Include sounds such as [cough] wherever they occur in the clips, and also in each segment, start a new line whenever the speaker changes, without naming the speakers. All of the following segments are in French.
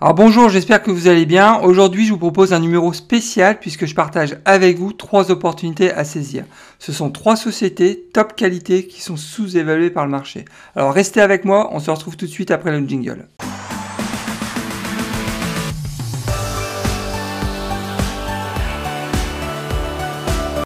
Alors bonjour, j'espère que vous allez bien. Aujourd'hui, je vous propose un numéro spécial puisque je partage avec vous trois opportunités à saisir. Ce sont trois sociétés top qualité qui sont sous-évaluées par le marché. Alors restez avec moi, on se retrouve tout de suite après le jingle.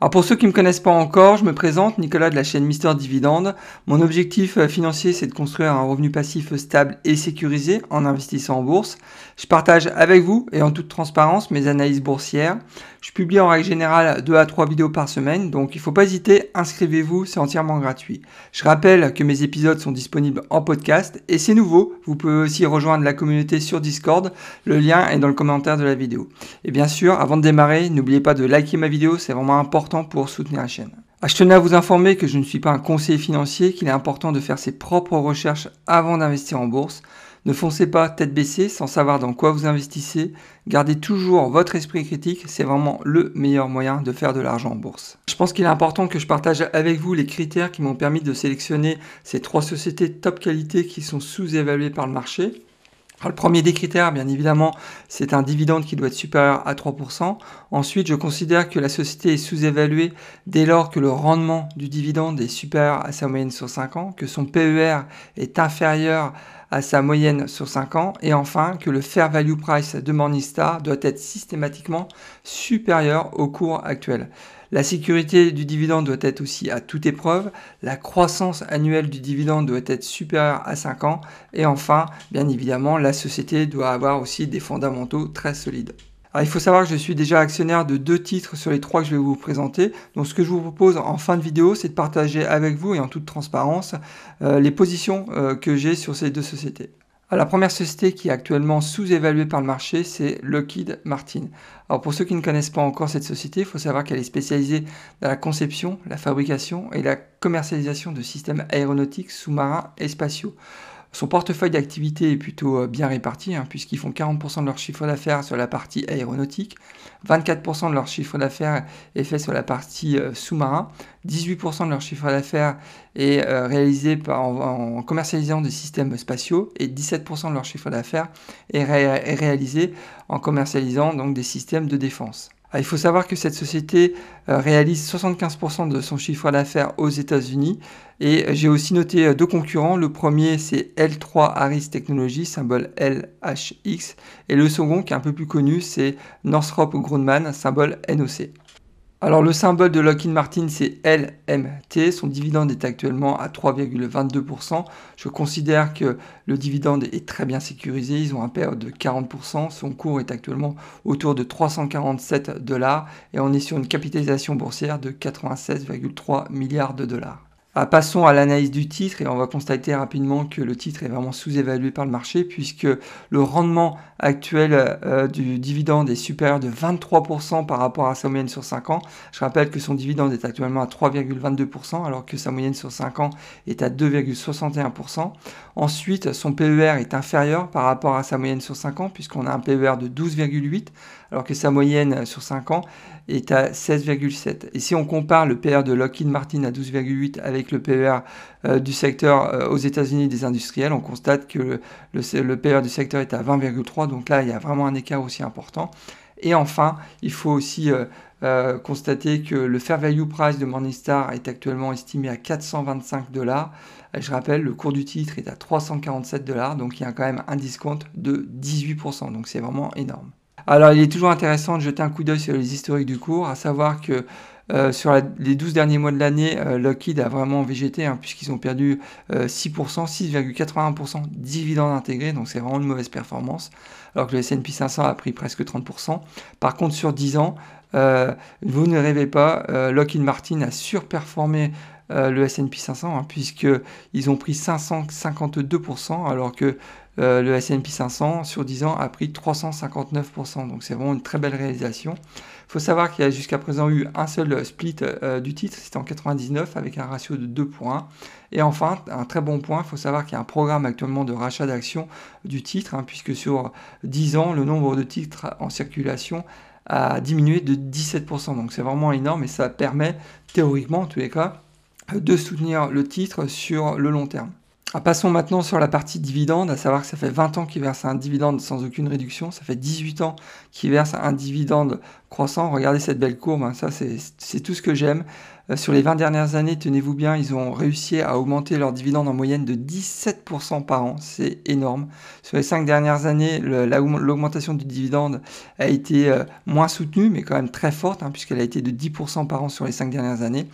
Alors pour ceux qui ne me connaissent pas encore, je me présente, Nicolas de la chaîne Mister Dividende. Mon objectif euh, financier, c'est de construire un revenu passif stable et sécurisé en investissant en bourse. Je partage avec vous et en toute transparence mes analyses boursières. Je publie en règle générale 2 à 3 vidéos par semaine, donc il ne faut pas hésiter, inscrivez-vous, c'est entièrement gratuit. Je rappelle que mes épisodes sont disponibles en podcast et c'est nouveau, vous pouvez aussi rejoindre la communauté sur Discord, le lien est dans le commentaire de la vidéo. Et bien sûr, avant de démarrer, n'oubliez pas de liker ma vidéo, c'est vraiment important pour soutenir la chaîne. Ah, je tenais à vous informer que je ne suis pas un conseiller financier, qu'il est important de faire ses propres recherches avant d'investir en bourse. Ne foncez pas tête baissée sans savoir dans quoi vous investissez. Gardez toujours votre esprit critique, c'est vraiment le meilleur moyen de faire de l'argent en bourse. Je pense qu'il est important que je partage avec vous les critères qui m'ont permis de sélectionner ces trois sociétés top qualité qui sont sous-évaluées par le marché. Le premier des critères, bien évidemment, c'est un dividende qui doit être supérieur à 3%. Ensuite, je considère que la société est sous-évaluée dès lors que le rendement du dividende est supérieur à sa moyenne sur 5 ans, que son PER est inférieur à sa moyenne sur 5 ans. Et enfin, que le fair value price de Morningstar doit être systématiquement supérieur au cours actuel. La sécurité du dividende doit être aussi à toute épreuve. La croissance annuelle du dividende doit être supérieure à 5 ans. Et enfin, bien évidemment, la société doit avoir aussi des fondamentaux très solides. Alors, il faut savoir que je suis déjà actionnaire de deux titres sur les trois que je vais vous présenter. Donc ce que je vous propose en fin de vidéo, c'est de partager avec vous et en toute transparence euh, les positions euh, que j'ai sur ces deux sociétés. Alors, la première société qui est actuellement sous-évaluée par le marché, c'est Lockheed Martin. Alors pour ceux qui ne connaissent pas encore cette société, il faut savoir qu'elle est spécialisée dans la conception, la fabrication et la commercialisation de systèmes aéronautiques, sous-marins et spatiaux. Son portefeuille d'activité est plutôt euh, bien réparti, hein, puisqu'ils font 40% de leur chiffre d'affaires sur la partie aéronautique, 24% de leur chiffre d'affaires est fait sur la partie euh, sous-marin, 18% de leur chiffre d'affaires est euh, réalisé en, commercialisant des systèmes spatiaux et 17% de leur chiffre d'affaires est, est, réalisé en commercialisant donc des systèmes de défense. Ah, il faut savoir que cette société euh, réalise 75% de son chiffre d'affaires aux États-Unis. Et j'ai aussi noté euh, deux concurrents. Le premier, c'est L3 Harris Technologies, symbole LHX. Et le second, qui est un peu plus connu, c'est Northrop Grumman, symbole NOC. Alors le symbole de Lockheed Martin c'est LMT, son dividende est actuellement à 3,22%. Je considère que le dividende est très bien sécurisé, ils ont un PE de 40%, son cours est actuellement autour de 347 dollars et on est sur une capitalisation boursière de 96,3 milliards de dollars. Ah, passons à l'analyse du titre et on va constater rapidement que le titre est vraiment sous-évalué par le marché puisque le rendement actuel euh, du dividende est supérieur de 23% par rapport à sa moyenne sur 5 ans. Je rappelle que son dividende est actuellement à 3,22% alors que sa moyenne sur 5 ans est à 2,61%. Ensuite, son PER est inférieur par rapport à sa moyenne sur 5 ans puisqu'on a un PER de 12,8 alors que sa moyenne sur 5 ans est à 16,7. Et si on compare le PER de Lockheed Martin à 12,8 avec le PER euh, du secteur euh, aux États-Unis des industriels, on constate que le, le, PER du secteur est à 20,3. Donc là, il y a vraiment un écart aussi important. Et enfin, il faut aussi euh, constater que le fair value price de Morningstar est actuellement estimé à 425 dollars. Je rappelle, le cours du titre est à 347 dollars, donc il y a quand même un discount de 18%. Donc c'est vraiment énorme. Alors, il est toujours intéressant de jeter un coup d'œil sur les historiques du cours, à savoir que euh, sur les 12 derniers mois de l'année, euh, Lockheed a vraiment végété, hein, puisqu'ils ont perdu 6%, 6,81% dividendes intégrés, donc c'est vraiment une mauvaise performance, alors que le S&P 500 a pris presque 30%. Par contre, sur 10 ans, euh, vous ne rêvez pas, Lockheed Martin a surperformé le S&P 500, hein, puisqu'ils ont pris 552%, alors que euh, le S&P 500 sur 10 ans a pris 359%. Donc c'est vraiment une très belle réalisation. Il faut savoir qu'il y a jusqu'à présent eu un seul split euh, du titre, c'était en 99 avec un ratio de 2 points. Et enfin, un très bon point, il faut savoir qu'il y a un programme actuellement de rachat d'actions du titre, hein, puisque sur 10 ans, le nombre de titres en circulation a diminué de 17%. Donc c'est vraiment énorme et ça permet, théoriquement en tous les cas, de soutenir le titre sur le long terme. Ah, passons maintenant sur la partie dividende, à savoir que ça fait 20 ans qu'ils versent un dividende sans aucune réduction, ça fait 18 ans qu'ils versent un dividende croissant. Regardez cette belle courbe, hein. ça c'est tout ce que j'aime. Euh, sur les 20 dernières années, tenez-vous bien, ils ont réussi à augmenter leur dividende en moyenne de 17% par an, c'est énorme. Sur les 5 dernières années, l'augmentation du dividende a été euh, moins soutenue, mais quand même très forte, hein, puisqu'elle a été de 10% par an sur les 5 dernières années.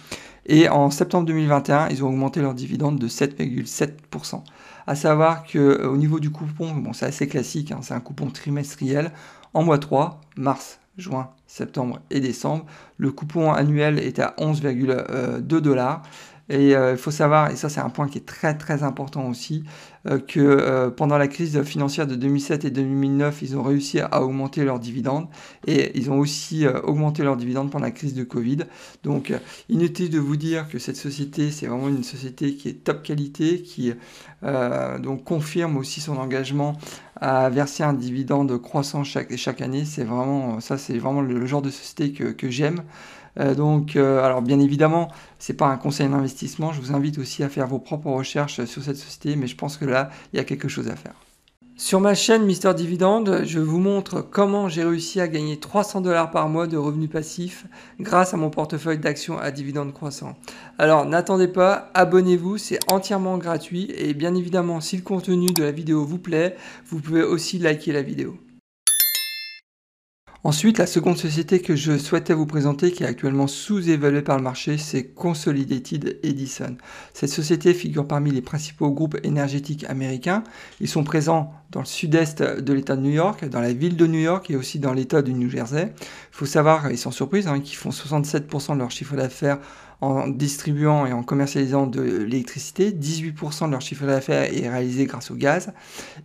Et en septembre 2021, ils ont augmenté leur dividende de 7,7%. À savoir qu'au euh, niveau du coupon, c'est assez classique, hein, c'est un coupon trimestriel. En mois 3, mars, juin, septembre et décembre, le coupon annuel est à 11,2 dollars. Et euh, il faut savoir, et ça c'est un point qui est très très important aussi, euh, que euh, pendant la crise financière de 2007 et 2009, ils ont réussi à augmenter leurs dividendes et ils ont aussi augmenté leurs dividendes pendant la crise de Covid. Donc inutile de vous dire que cette société, c'est vraiment une société qui est top qualité, qui confirme aussi son engagement à verser un dividende croissant chaque, année. C'est vraiment ça, c'est vraiment le, genre de société que j'aime. Euh, donc, euh, alors bien évidemment, c'est pas un conseil d'investissement. Je vous invite aussi à faire vos propres recherches sur cette société, mais je pense que là, il y a quelque chose à faire. Sur ma chaîne Mister Dividende, je vous montre comment j'ai réussi à gagner 300 dollars par mois de revenus passifs grâce à mon portefeuille d'actions à dividendes croissants. Alors n'attendez pas, abonnez-vous, c'est entièrement gratuit et bien évidemment si le contenu de la vidéo vous plaît, vous pouvez aussi liker la vidéo. Ensuite, la seconde société que je souhaitais vous présenter, qui est actuellement sous-évaluée par le marché, c'est Consolidated Edison. Cette société figure parmi les principaux groupes énergétiques américains. Ils sont présents dans le sud-est de l'État de New York, dans la ville de New York et aussi dans l'État du New Jersey. Il faut savoir, et sans surprise, hein, qu'ils font 67% de leur chiffre d'affaires en distribuant et en commercialisant de l'électricité. 18% de leur chiffre d'affaires est réalisé grâce au gaz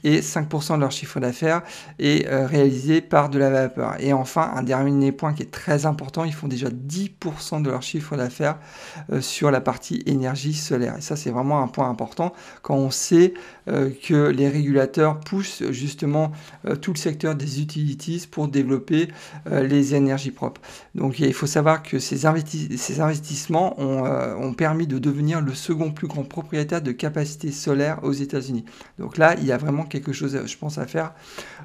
et 5% de leur chiffre d'affaires est euh, réalisé par de la vapeur. Et enfin, un dernier point qui est très important, ils font déjà 10% de leur chiffre d'affaires euh, sur la partie énergie solaire. Et ça, c'est vraiment un point important quand on sait euh, que les régulateurs poussent justement tout le secteur des utilities pour développer les énergies propres. Donc il faut savoir que ces investissements euh, ont, permis de devenir le second plus grand propriétaire de capacité solaire aux États-Unis. Donc là, il y a vraiment quelque chose, je pense, à faire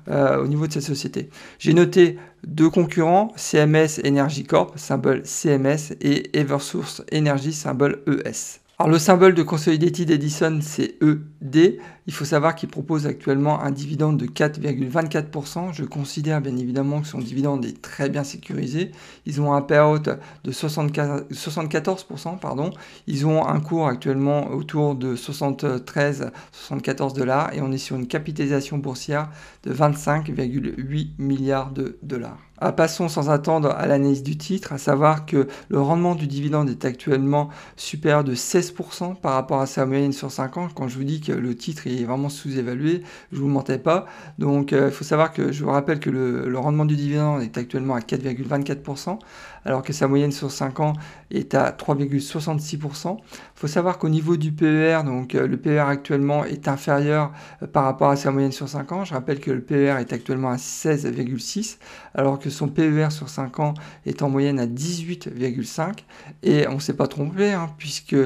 euh, au niveau de cette société. J'ai noté deux concurrents, CMS Energy Corp, symbole CMS, et Eversource Energy, symbole ES. Alors le symbole de Consolidated Edison, c'est ED. Il faut savoir qu'il propose actuellement un dividende de 4,24%. Je considère bien évidemment que son dividende est très bien sécurisé. Ils ont un payout de 74%. Pardon. Ils ont un cours actuellement autour de 73-74 dollars et on est sur une capitalisation boursière de 25,8 milliards de dollars. Ah, passons sans attendre à l'analyse du titre, à savoir que le rendement du dividende est actuellement supérieur de 16% par rapport à sa moyenne sur 5 ans. Quand je vous dis que le titre est vraiment sous-évalué, je ne vous mentais pas. Donc il euh, faut savoir que je vous rappelle que le rendement du dividende est actuellement à 4,24% alors que sa moyenne sur 5 ans est à 3,66%. Il faut savoir qu'au niveau du PER, donc euh, le PER actuellement est inférieur euh, par rapport à sa moyenne sur 5 ans. Je rappelle que le PER est actuellement à 16,6, alors que son PER sur 5 ans est en moyenne à 18,5. Et on ne s'est pas trompé, hein, puisque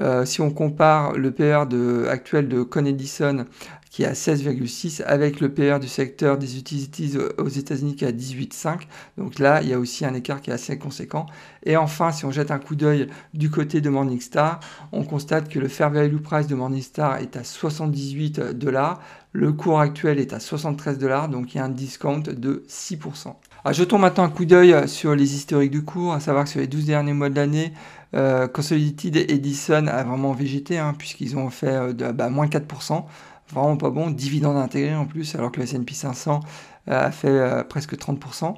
euh, si on compare le PER actuel de Con Edison qui est à 16,6 avec le PR du secteur des utilities aux États-Unis qui est à 18,5. Donc là, il y a aussi un écart qui est assez conséquent. Et enfin, si on jette un coup d'œil du côté de Morningstar, on constate que le fair value price de Morningstar est à 78 dollars. Le cours actuel est à 73 dollars, donc il y a un discount de 6%. Alors, jetons maintenant un coup d'œil sur les historiques du cours, à savoir que sur les 12 derniers mois de l'année, euh, Consolidated Edison a vraiment végété, hein, puisqu'ils ont fait euh, de, bah, moins 4% vraiment pas bon. Dividende intégré en plus, alors que le S&P 500 euh, a fait euh, presque 30%.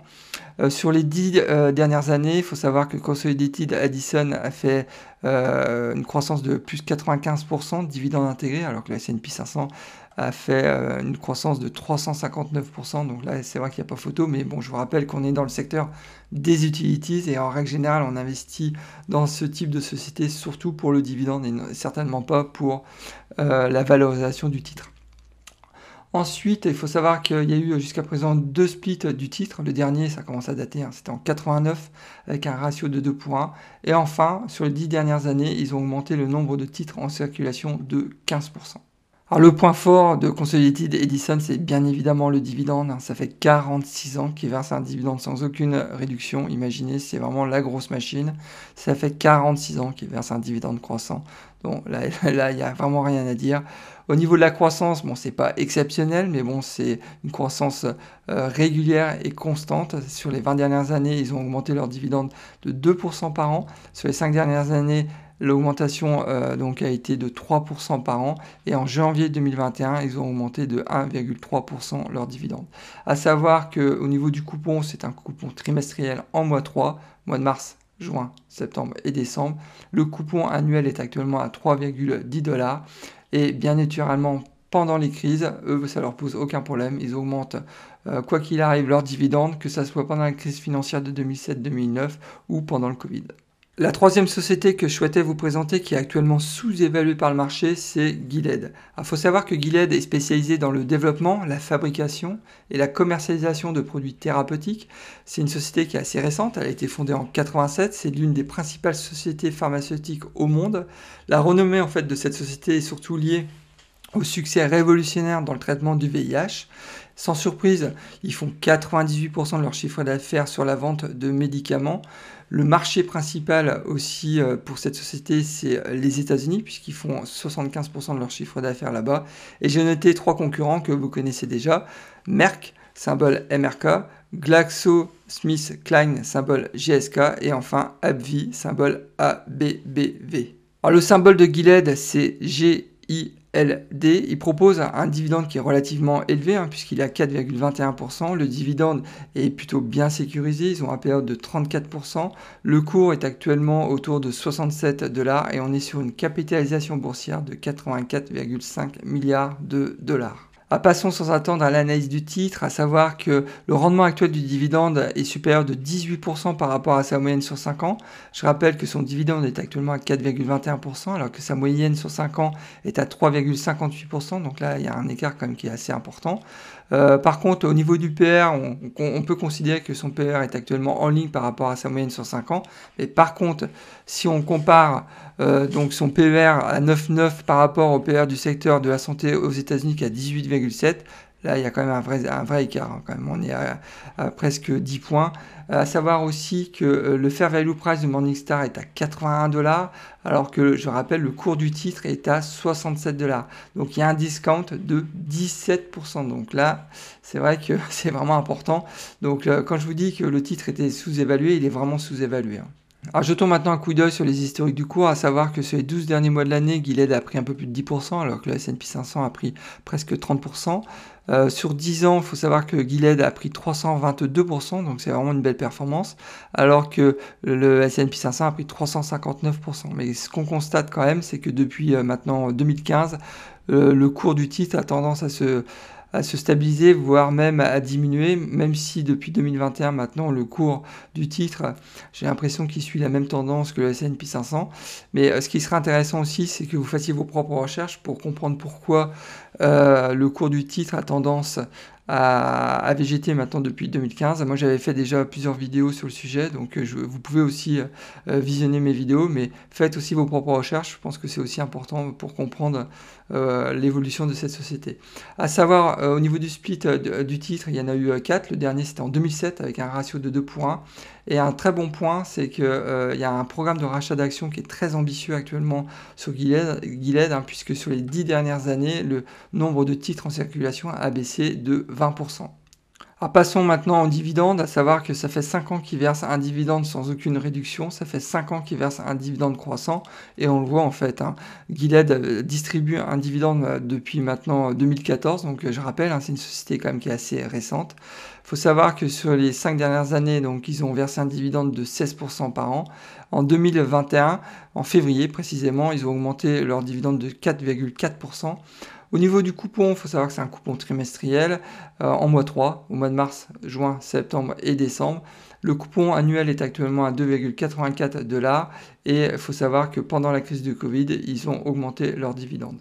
Euh, sur les dix dernières années, il faut savoir que Consolidated Addison a fait une croissance de plus 95%, dividende intégré, alors que le S&P 500 a fait une croissance de 359%. Donc là, c'est vrai qu'il n'y a pas photo, mais bon, je vous rappelle qu'on est dans le secteur des utilities et en règle générale, on investit dans ce type de société surtout pour le dividende et certainement pas pour la valorisation du titre. Ensuite, il faut savoir qu'il y a eu jusqu'à présent deux splits du titre. Le dernier, ça commence à dater, hein, c'était en 89 avec un ratio de 2 pour 1. Et enfin, sur les 10 dernières années, ils ont augmenté le nombre de titres en circulation de 15%. Alors le point fort de Consolidated Edison, c'est bien évidemment le dividende. Hein. Ça fait 46 ans qu'ils versent un dividende sans aucune réduction. Imaginez, c'est vraiment la grosse machine. Ça fait 46 ans qu'ils versent un dividende croissant. Donc [laughs] là, il n'y a vraiment rien à dire. Au niveau de la croissance, bon, c'est pas exceptionnel, mais bon, c'est une croissance euh, régulière et constante. Sur les 20 dernières années, ils ont augmenté leur dividende de 2% par an. Sur les 5 dernières années, L'augmentation euh, donc a été de 3% par an et en janvier 2021, ils ont augmenté de 1,3% leur dividende. À savoir qu'au niveau du coupon, c'est un coupon trimestriel en mois 3, mois de mars, juin, septembre et décembre. Le coupon annuel est actuellement à 3,10 dollars et bien naturellement pendant les crises, eux, ça leur pose aucun problème. Ils augmentent, euh, quoi qu'il arrive, leurs dividendes, que ce soit pendant la crise financière de 2007-2009 ou pendant le Covid. La troisième société que je souhaitais vous présenter, qui est actuellement sous-évaluée par le marché, c'est Gilead. Il faut savoir que Gilead est spécialisé dans le développement, la fabrication et la commercialisation de produits thérapeutiques. C'est une société qui est assez récente, elle a été fondée en 87, c'est l'une des principales sociétés pharmaceutiques au monde. La renommée en fait de cette société est surtout liée au succès révolutionnaire dans le traitement du VIH. Sans surprise, ils font 98% de leur chiffre d'affaires sur la vente de médicaments. Le marché principal aussi euh, pour cette société, c'est les États-Unis, puisqu'ils font 75% de leur chiffre d'affaires là-bas. Et j'ai noté trois concurrents que vous connaissez déjà. Merck, symbole MRK, GlaxoSmithKline, symbole GSK, et enfin AbbVie, symbole ABBV. Alors le symbole de Gilead, c'est GI LD, il propose un dividende qui est relativement élevé, hein, puisqu'il est à 4,21%. Le dividende est plutôt bien sécurisé, ils ont un période de 34%. Le cours est actuellement autour de 67 dollars et on est sur une capitalisation boursière de 84,5 milliards de dollars. Ah, passons sans attendre à l'analyse du titre, à savoir que le rendement actuel du dividende est supérieur de 18% par rapport à sa moyenne sur 5 ans. Je rappelle que son dividende est actuellement à 4,21% alors que sa moyenne sur 5 ans est à 3,58%. Donc là, il y a un écart quand même qui est assez important. Euh, par contre, au niveau du PR, on, peut considérer que son PR est actuellement en ligne par rapport à sa moyenne sur 5 ans. Mais par contre, si on compare euh, donc son PER à 9,9 par rapport au PER du secteur de la santé aux États-Unis qui est à 18,7, Là, il y a quand même un vrai, écart. Hein. On est à, presque 10 points. À savoir aussi que euh, le fair value price de Morningstar est à 81 dollars, alors que je rappelle, le cours du titre est à 67 dollars. Donc il y a un discount de 17%. Donc là, c'est vrai que [laughs] c'est vraiment important. Donc euh, quand je vous dis que le titre était sous-évalué, il est vraiment sous-évalué. Hein. Alors jetons maintenant un coup d'œil sur les historiques du cours, à savoir que sur les 12 derniers mois de l'année, Gilead a pris un peu plus de 10%, alors que le S&P 500 a pris presque 30%. Euh, sur 10 ans, il faut savoir que Gilead a pris 322%, donc c'est vraiment une belle performance, alors que le S&P 500 a pris 359%. Mais ce qu'on constate quand même, c'est que depuis euh, maintenant 2015, euh, le cours du titre a tendance à se à se stabiliser, voire même à diminuer, même si depuis 2021 maintenant le cours du titre, j'ai l'impression qu'il suit la même tendance que le S&P 500. Mais euh, ce qui serait intéressant aussi, c'est que vous fassiez vos propres recherches pour comprendre pourquoi euh, le cours du titre a tendance à, VGT maintenant depuis 2015. Moi j'avais fait déjà plusieurs vidéos sur le sujet, donc euh, vous pouvez aussi euh, visionner mes vidéos, mais faites aussi vos propres recherches, je pense que c'est aussi important pour comprendre euh, l'évolution de cette société. À savoir, au niveau du split du titre, il y en a eu 4, le dernier c'était en 2007 avec un ratio de 2 points. Et un très bon point, c'est qu'il euh, y a un programme de rachat d'actions qui est très ambitieux actuellement sur Gilead, hein, puisque sur les dix dernières années, le nombre de titres en circulation a baissé de 20%. Alors passons maintenant en dividende, à savoir que ça fait 5 ans qu'ils versent un dividende sans aucune réduction, ça fait 5 ans qu'ils versent un dividende croissant, et on le voit en fait, hein, Gilead euh, distribue un dividende euh, depuis maintenant 2014, donc je rappelle, hein, c'est une société quand même qui est assez récente. Il faut savoir que sur les 5 dernières années, ils ont versé un dividende de 16% par an. En 2021, en février précisément, ils ont augmenté leur dividende de 4,4%. Au niveau du coupon, il faut savoir que c'est un coupon trimestriel euh, en mois 3, au mois de mars, juin, septembre et décembre. Le coupon annuel est actuellement à 2,84 dollars et il faut savoir que pendant la crise du Covid, ils ont augmenté leur dividende.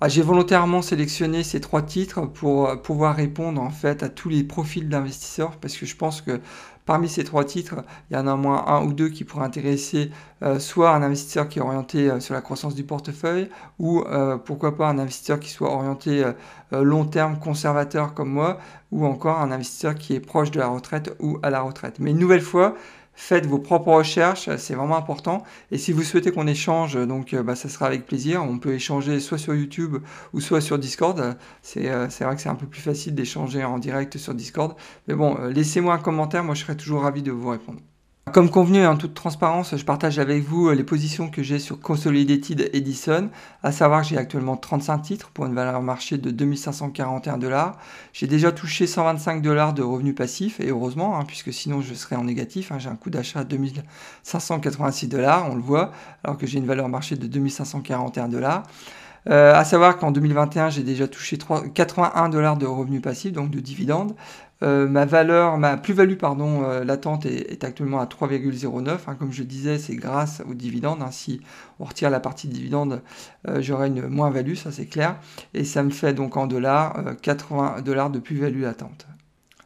Ah, j'ai volontairement sélectionné ces trois titres pour euh, pouvoir répondre en fait à tous les profils d'investisseurs parce que je pense que parmi ces trois titres, il y en a au moins un ou deux qui pourraient intéresser euh, soit un investisseur qui est orienté euh, sur la croissance du portefeuille ou pourquoi pas un investisseur qui soit orienté long terme conservateur comme moi ou encore un investisseur qui est proche de la retraite ou à la retraite. Mais une nouvelle fois, faites vos propres recherches, c'est vraiment important. Et si vous souhaitez qu'on échange, donc bah, ça sera avec plaisir. On peut échanger soit sur YouTube ou soit sur Discord. C'est euh, vrai que c'est un peu plus facile d'échanger en direct sur Discord. Mais bon, euh, laissez-moi un commentaire, moi je serai toujours ravi de vous répondre. Comme convenu, en toute transparence, je partage avec vous euh, les positions que j'ai sur Consolidated Edison, à savoir que j'ai actuellement 35 titres pour une valeur marché de 2541 dollars. J'ai déjà touché 125 dollars de revenus passifs, et heureusement, hein, puisque sinon je serais en négatif. Hein. j'ai un coût d'achat à 2586 dollars, on le voit, alors que j'ai une valeur marché de 2541 dollars. Euh, à savoir qu'en 2021, j'ai déjà touché 81 dollars de revenus passifs, donc de dividendes. Euh, ma valeur, ma plus-value pardon, euh, latente est, actuellement à 3,09. Hein, comme je disais, c'est grâce aux dividendes. Hein. si on retire la partie dividende, euh, j'aurai une moins-value, ça c'est clair. Et ça me fait donc en dollars 80 dollars de plus-value latente.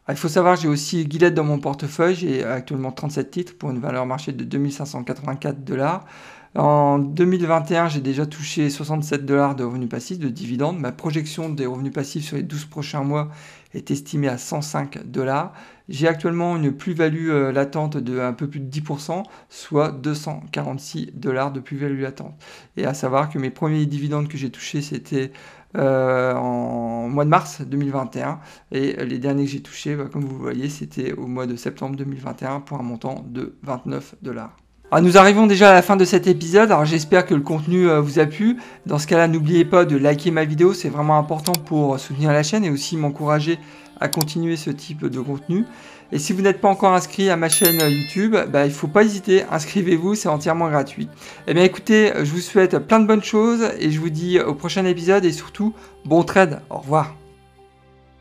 Ah, il faut savoir, j'ai aussi Gillette dans mon portefeuille. J'ai actuellement 37 titres pour une valeur marché de 2584 dollars. En 2021, j'ai déjà touché 67 dollars de revenus passifs, de dividendes. Ma projection des revenus passifs sur les 12 prochains mois est estimée à 105 dollars. J'ai actuellement une plus-value euh, latente de un peu plus de 10%, soit 246 dollars de plus-value latente. Et à savoir que mes premiers dividendes que j'ai touchés, c'était euh, en mois de mars 2021 et les derniers que j'ai touchés, bah, comme vous voyez, c'était au mois de septembre 2021 pour un montant de 29 dollars. Ah, nous arrivons déjà à la fin de cet épisode, alors j'espère que le contenu euh, vous a plu. Dans ce cas-là, n'oubliez pas de liker ma vidéo, c'est vraiment important pour soutenir la chaîne et aussi m'encourager à continuer ce type de contenu. Et si vous n'êtes pas encore inscrit à ma chaîne YouTube, bah, il ne faut pas hésiter, inscrivez-vous, c'est entièrement gratuit. Eh bien écoutez, je vous souhaite plein de bonnes choses et je vous dis au prochain épisode et surtout, bon trade, au revoir.